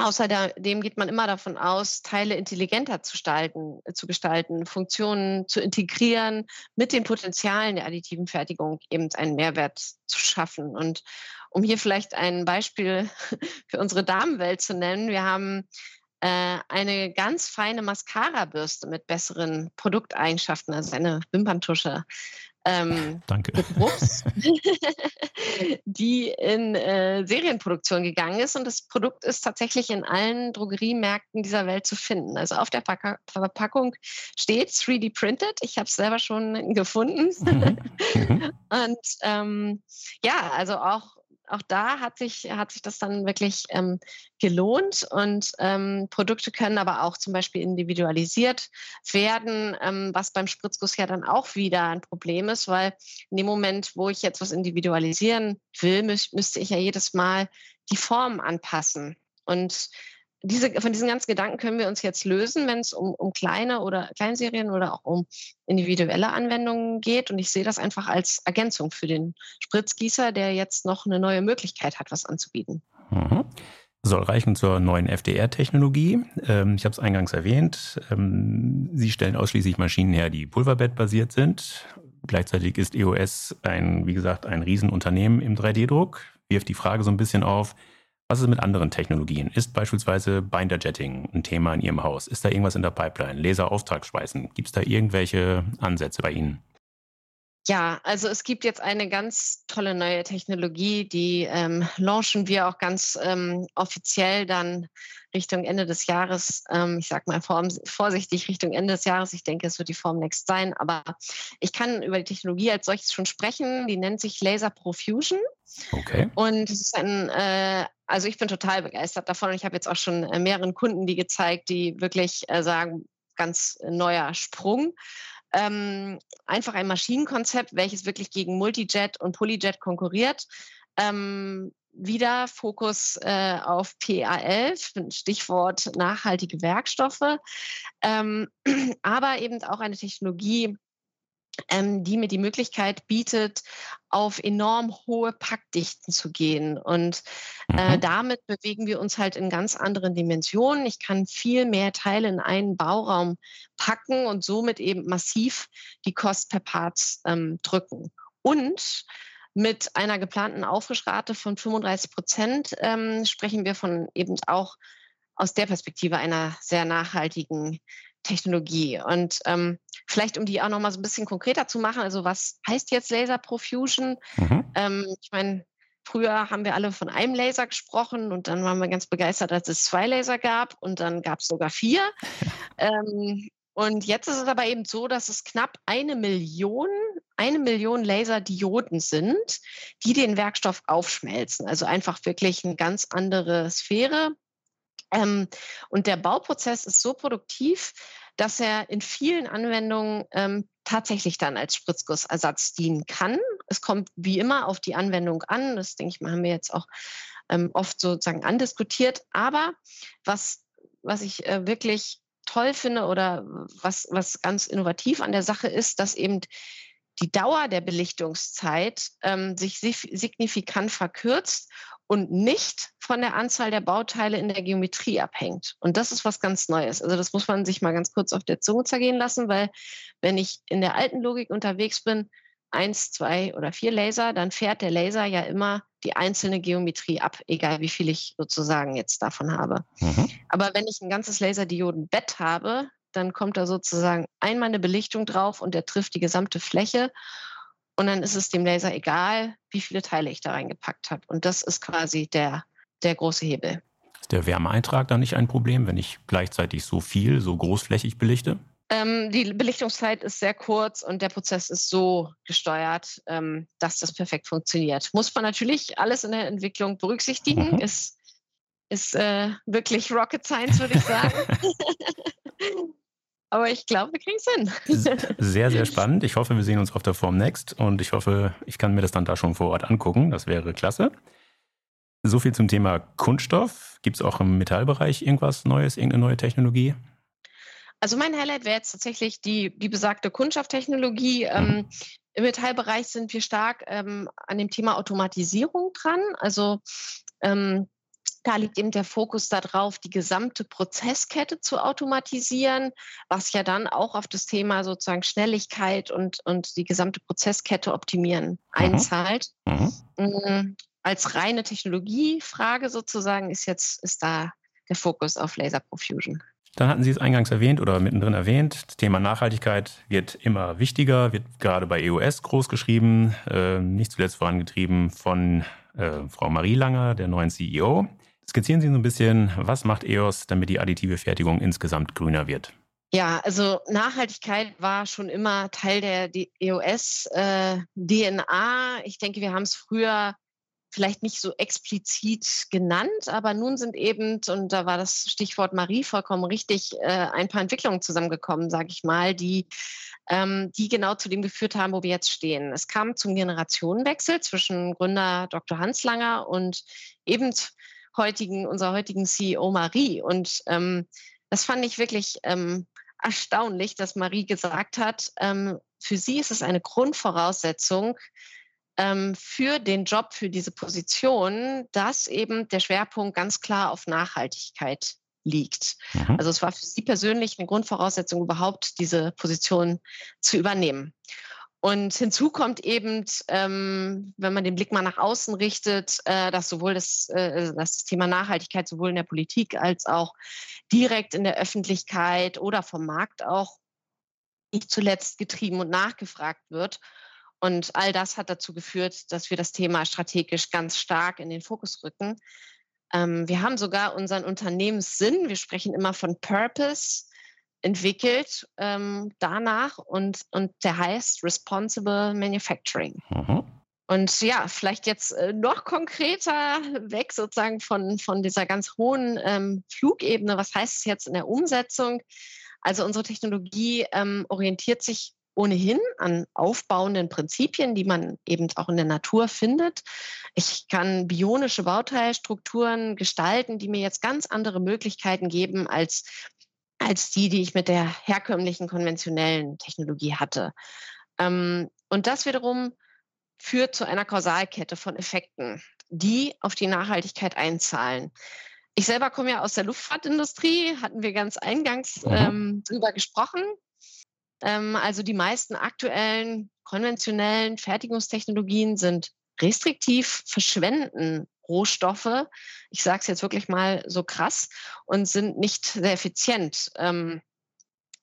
Außerdem geht man immer davon aus, Teile intelligenter zu gestalten, zu gestalten, Funktionen zu integrieren, mit den Potenzialen der additiven Fertigung eben einen Mehrwert zu schaffen. Und um hier vielleicht ein Beispiel für unsere Damenwelt zu nennen, wir haben äh, eine ganz feine Mascara-Bürste mit besseren Produkteigenschaften, also eine Wimperntusche ähm,
Danke.
Brooks, die in äh, Serienproduktion gegangen ist. Und das Produkt ist tatsächlich in allen Drogeriemärkten dieser Welt zu finden. Also auf der Verka Verpackung steht 3D printed. Ich habe es selber schon gefunden. Mhm. Mhm. Und ähm, ja, also auch auch da hat sich, hat sich das dann wirklich ähm, gelohnt und ähm, Produkte können aber auch zum Beispiel individualisiert werden, ähm, was beim Spritzguss ja dann auch wieder ein Problem ist, weil in dem Moment, wo ich jetzt was individualisieren will, mü müsste ich ja jedes Mal die Form anpassen. Und diese, von diesen ganzen Gedanken können wir uns jetzt lösen, wenn es um, um kleine oder Kleinserien oder auch um individuelle Anwendungen geht. Und ich sehe das einfach als Ergänzung für den Spritzgießer, der jetzt noch eine neue Möglichkeit hat, was anzubieten.
Mhm. Soll reichen zur neuen FDR-Technologie. Ähm, ich habe es eingangs erwähnt. Ähm, Sie stellen ausschließlich Maschinen her, die pulverbett-basiert sind. Gleichzeitig ist EOS ein, wie gesagt, ein Riesenunternehmen im 3D-Druck. Wirft die Frage so ein bisschen auf, was ist mit anderen Technologien? Ist beispielsweise Binder Jetting ein Thema in Ihrem Haus? Ist da irgendwas in der Pipeline? Laserauftragsschweißen? Gibt es da irgendwelche Ansätze bei Ihnen?
Ja, also es gibt jetzt eine ganz tolle neue Technologie, die ähm, launchen wir auch ganz ähm, offiziell dann Richtung Ende des Jahres. Ähm, ich sage mal vorsichtig Richtung Ende des Jahres. Ich denke, es wird die Form Next sein, aber ich kann über die Technologie als solches schon sprechen. Die nennt sich Laser Profusion.
Okay.
Und es ist ein, äh, also ich bin total begeistert davon und ich habe jetzt auch schon äh, mehreren Kunden die gezeigt, die wirklich äh, sagen, ganz neuer Sprung ähm, einfach ein Maschinenkonzept, welches wirklich gegen Multijet und Polyjet konkurriert. Ähm, wieder Fokus äh, auf PA11, Stichwort nachhaltige Werkstoffe, ähm, aber eben auch eine Technologie, ähm, die mir die Möglichkeit bietet, auf enorm hohe Packdichten zu gehen. Und äh, mhm. damit bewegen wir uns halt in ganz anderen Dimensionen. Ich kann viel mehr Teile in einen Bauraum packen und somit eben massiv die Kost per Parts ähm, drücken. Und mit einer geplanten Aufrischrate von 35 Prozent ähm, sprechen wir von eben auch aus der Perspektive einer sehr nachhaltigen Technologie. Und ähm, vielleicht, um die auch noch mal so ein bisschen konkreter zu machen, also was heißt jetzt Laser Profusion? Mhm. Ähm, ich meine, früher haben wir alle von einem Laser gesprochen und dann waren wir ganz begeistert, als es zwei Laser gab und dann gab es sogar vier. ähm, und jetzt ist es aber eben so, dass es knapp eine Million, eine Million Laserdioden sind, die den Werkstoff aufschmelzen. Also einfach wirklich eine ganz andere Sphäre. Ähm, und der Bauprozess ist so produktiv, dass er in vielen Anwendungen ähm, tatsächlich dann als Spritzgussersatz dienen kann. Es kommt wie immer auf die Anwendung an. Das denke ich mal, haben wir jetzt auch ähm, oft sozusagen andiskutiert. Aber was, was ich äh, wirklich toll finde oder was, was ganz innovativ an der Sache ist, dass eben die Dauer der Belichtungszeit ähm, sich signifikant verkürzt und nicht von der Anzahl der Bauteile in der Geometrie abhängt. Und das ist was ganz Neues. Also das muss man sich mal ganz kurz auf der Zunge zergehen lassen, weil wenn ich in der alten Logik unterwegs bin, eins, zwei oder vier Laser, dann fährt der Laser ja immer die einzelne Geometrie ab, egal wie viel ich sozusagen jetzt davon habe. Mhm. Aber wenn ich ein ganzes Laserdiodenbett habe, dann kommt da sozusagen einmal eine Belichtung drauf und der trifft die gesamte Fläche. Und dann ist es dem Laser egal, wie viele Teile ich da reingepackt habe. Und das ist quasi der, der große Hebel.
Ist der Wärmeeintrag da nicht ein Problem, wenn ich gleichzeitig so viel, so großflächig belichte?
Ähm, die Belichtungszeit ist sehr kurz und der Prozess ist so gesteuert, ähm, dass das perfekt funktioniert. Muss man natürlich alles in der Entwicklung berücksichtigen. Mhm. Ist ist äh, wirklich Rocket Science, würde ich sagen. Aber ich glaube, wir kriegen es
hin. sehr, sehr spannend. Ich hoffe, wir sehen uns auf der Form Next und ich hoffe, ich kann mir das dann da schon vor Ort angucken. Das wäre klasse. So viel zum Thema Kunststoff. Gibt es auch im Metallbereich irgendwas Neues, irgendeine neue Technologie?
Also mein Highlight wäre jetzt tatsächlich die, die besagte Kunststofftechnologie. Mhm. Ähm, Im Metallbereich sind wir stark ähm, an dem Thema Automatisierung dran. Also ähm, da liegt eben der Fokus darauf, die gesamte Prozesskette zu automatisieren, was ja dann auch auf das Thema sozusagen Schnelligkeit und, und die gesamte Prozesskette optimieren mhm. einzahlt. Mhm. Mm, als reine Technologiefrage sozusagen ist jetzt ist da der Fokus auf Laser Profusion.
Dann hatten Sie es eingangs erwähnt oder mittendrin erwähnt, das Thema Nachhaltigkeit wird immer wichtiger, wird gerade bei EOS groß geschrieben, äh, nicht zuletzt vorangetrieben von äh, Frau Marie Langer, der neuen CEO. Skizzieren Sie so ein bisschen, was macht EOS, damit die additive Fertigung insgesamt grüner wird?
Ja, also Nachhaltigkeit war schon immer Teil der EOS-DNA. Äh, ich denke, wir haben es früher vielleicht nicht so explizit genannt, aber nun sind eben, und da war das Stichwort Marie vollkommen richtig, äh, ein paar Entwicklungen zusammengekommen, sage ich mal, die, ähm, die genau zu dem geführt haben, wo wir jetzt stehen. Es kam zum Generationenwechsel zwischen Gründer Dr. Hans Langer und eben heutigen, unserer heutigen CEO Marie. Und ähm, das fand ich wirklich ähm, erstaunlich, dass Marie gesagt hat, ähm, für sie ist es eine Grundvoraussetzung, ähm, für den Job, für diese Position, dass eben der Schwerpunkt ganz klar auf Nachhaltigkeit liegt. Mhm. Also es war für Sie persönlich eine Grundvoraussetzung, überhaupt diese Position zu übernehmen. Und hinzu kommt eben, ähm, wenn man den Blick mal nach außen richtet, äh, dass sowohl das, äh, das Thema Nachhaltigkeit sowohl in der Politik als auch direkt in der Öffentlichkeit oder vom Markt auch nicht zuletzt getrieben und nachgefragt wird. Und all das hat dazu geführt, dass wir das Thema strategisch ganz stark in den Fokus rücken. Ähm, wir haben sogar unseren Unternehmenssinn, wir sprechen immer von Purpose, entwickelt ähm, danach und, und der heißt Responsible Manufacturing. Mhm. Und ja, vielleicht jetzt äh, noch konkreter weg sozusagen von, von dieser ganz hohen ähm, Flugebene. Was heißt es jetzt in der Umsetzung? Also unsere Technologie ähm, orientiert sich ohnehin an aufbauenden Prinzipien, die man eben auch in der Natur findet. Ich kann bionische Bauteilstrukturen gestalten, die mir jetzt ganz andere Möglichkeiten geben als, als die, die ich mit der herkömmlichen konventionellen Technologie hatte. Ähm, und das wiederum führt zu einer Kausalkette von Effekten, die auf die Nachhaltigkeit einzahlen. Ich selber komme ja aus der Luftfahrtindustrie, hatten wir ganz eingangs ähm, drüber gesprochen. Ähm, also die meisten aktuellen konventionellen Fertigungstechnologien sind restriktiv, verschwenden Rohstoffe. Ich sage es jetzt wirklich mal so krass und sind nicht sehr effizient. Ähm,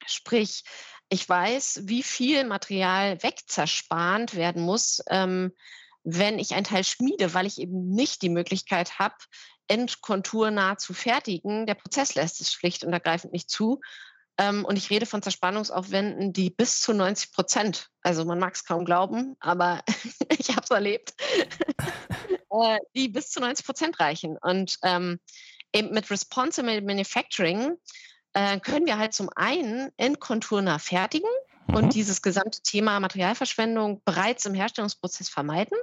sprich, ich weiß, wie viel Material wegzerspannt werden muss, ähm, wenn ich ein Teil schmiede, weil ich eben nicht die Möglichkeit habe, endkonturnah zu fertigen. Der Prozess lässt es schlicht und ergreifend nicht zu. Ähm, und ich rede von Zerspannungsaufwänden, die bis zu 90 Prozent, also man mag es kaum glauben, aber ich habe es erlebt, äh, die bis zu 90 Prozent reichen. Und ähm, eben mit Responsible Manufacturing äh, können wir halt zum einen endkonturnah fertigen mhm. und dieses gesamte Thema Materialverschwendung bereits im Herstellungsprozess vermeiden.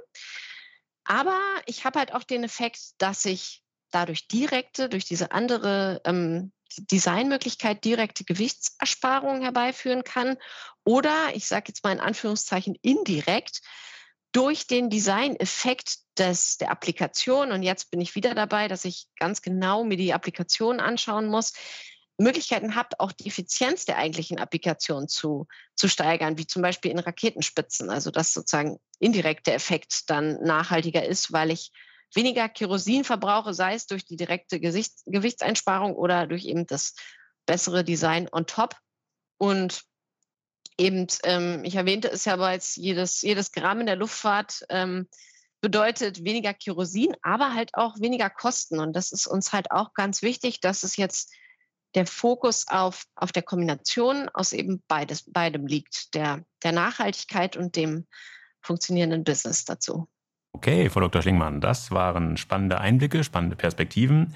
Aber ich habe halt auch den Effekt, dass ich dadurch direkte, durch diese andere ähm, Designmöglichkeit direkte Gewichtsersparungen herbeiführen kann oder, ich sage jetzt mal in Anführungszeichen, indirekt durch den Designeffekt des, der Applikation, und jetzt bin ich wieder dabei, dass ich ganz genau mir die Applikation anschauen muss, Möglichkeiten habe, auch die Effizienz der eigentlichen Applikation zu, zu steigern, wie zum Beispiel in Raketenspitzen. Also dass sozusagen indirekter Effekt dann nachhaltiger ist, weil ich weniger Kerosin verbrauche, sei es durch die direkte Gesichts Gewichtseinsparung oder durch eben das bessere Design on top. Und eben, ähm, ich erwähnte es ja bereits, jedes, jedes Gramm in der Luftfahrt ähm, bedeutet weniger Kerosin, aber halt auch weniger Kosten. Und das ist uns halt auch ganz wichtig, dass es jetzt der Fokus auf, auf der Kombination aus eben beides, beidem liegt, der, der Nachhaltigkeit und dem funktionierenden Business dazu.
Okay, Frau Dr. Schlingmann, das waren spannende Einblicke, spannende Perspektiven.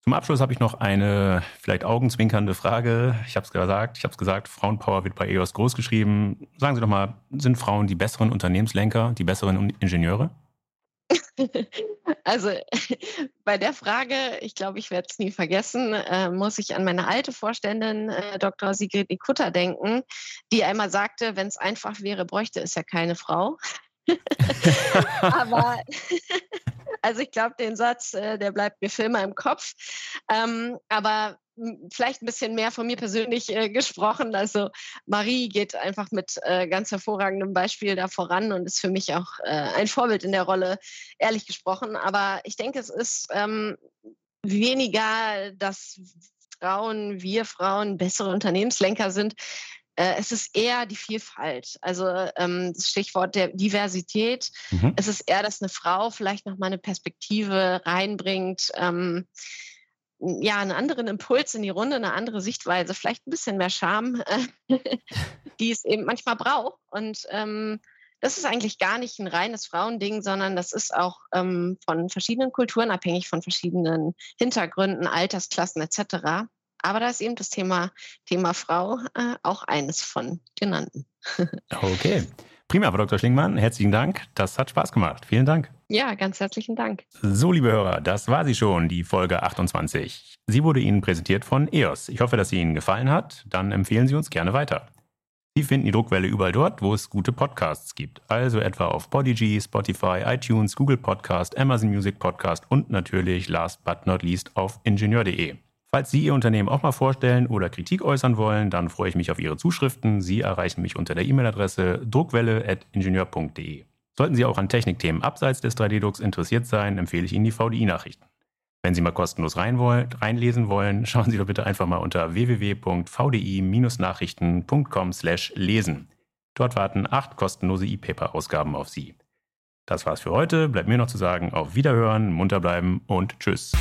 Zum Abschluss habe ich noch eine vielleicht augenzwinkernde Frage. Ich habe es gesagt, ich habe es gesagt, Frauenpower wird bei EOS groß geschrieben. Sagen Sie doch mal, sind Frauen die besseren Unternehmenslenker, die besseren Ingenieure?
Also bei der Frage, ich glaube, ich werde es nie vergessen, äh, muss ich an meine alte Vorständin äh, Dr. Sigrid Nikutta denken, die einmal sagte, wenn es einfach wäre, bräuchte es ja keine Frau. Aber also ich glaube, den Satz, äh, der bleibt mir für immer im Kopf. Ähm, aber vielleicht ein bisschen mehr von mir persönlich äh, gesprochen. Also Marie geht einfach mit äh, ganz hervorragendem Beispiel da voran und ist für mich auch äh, ein Vorbild in der Rolle, ehrlich gesprochen. Aber ich denke, es ist ähm, weniger, dass Frauen, wir Frauen bessere Unternehmenslenker sind. Äh, es ist eher die Vielfalt. Also ähm, das Stichwort der Diversität. Mhm. Es ist eher, dass eine Frau vielleicht noch mal eine Perspektive reinbringt. Ähm, ja, einen anderen Impuls in die Runde, eine andere Sichtweise, vielleicht ein bisschen mehr Charme, die es eben manchmal braucht. Und ähm, das ist eigentlich gar nicht ein reines Frauending, sondern das ist auch ähm, von verschiedenen Kulturen abhängig, von verschiedenen Hintergründen, Altersklassen etc. Aber da ist eben das Thema, Thema Frau äh, auch eines von genannten.
okay. Prima, Frau Dr. Schlingmann, herzlichen Dank. Das hat Spaß gemacht. Vielen Dank.
Ja, ganz herzlichen Dank.
So, liebe Hörer, das war sie schon, die Folge 28. Sie wurde Ihnen präsentiert von EOS. Ich hoffe, dass sie Ihnen gefallen hat. Dann empfehlen Sie uns gerne weiter. Sie finden die Druckwelle überall dort, wo es gute Podcasts gibt. Also etwa auf Podigy, Spotify, iTunes, Google Podcast, Amazon Music Podcast und natürlich last but not least auf ingenieur.de. Falls Sie Ihr Unternehmen auch mal vorstellen oder Kritik äußern wollen, dann freue ich mich auf Ihre Zuschriften. Sie erreichen mich unter der E-Mail-Adresse druckwelle.ingenieur.de. Sollten Sie auch an Technikthemen abseits des 3D-Drucks interessiert sein, empfehle ich Ihnen die VDI-Nachrichten. Wenn Sie mal kostenlos rein wollen, reinlesen wollen, schauen Sie doch bitte einfach mal unter www.vdi-nachrichten.com/lesen. Dort warten acht kostenlose E-Paper-Ausgaben auf Sie. Das war's für heute. Bleibt mir noch zu sagen, auf Wiederhören, munter bleiben und tschüss.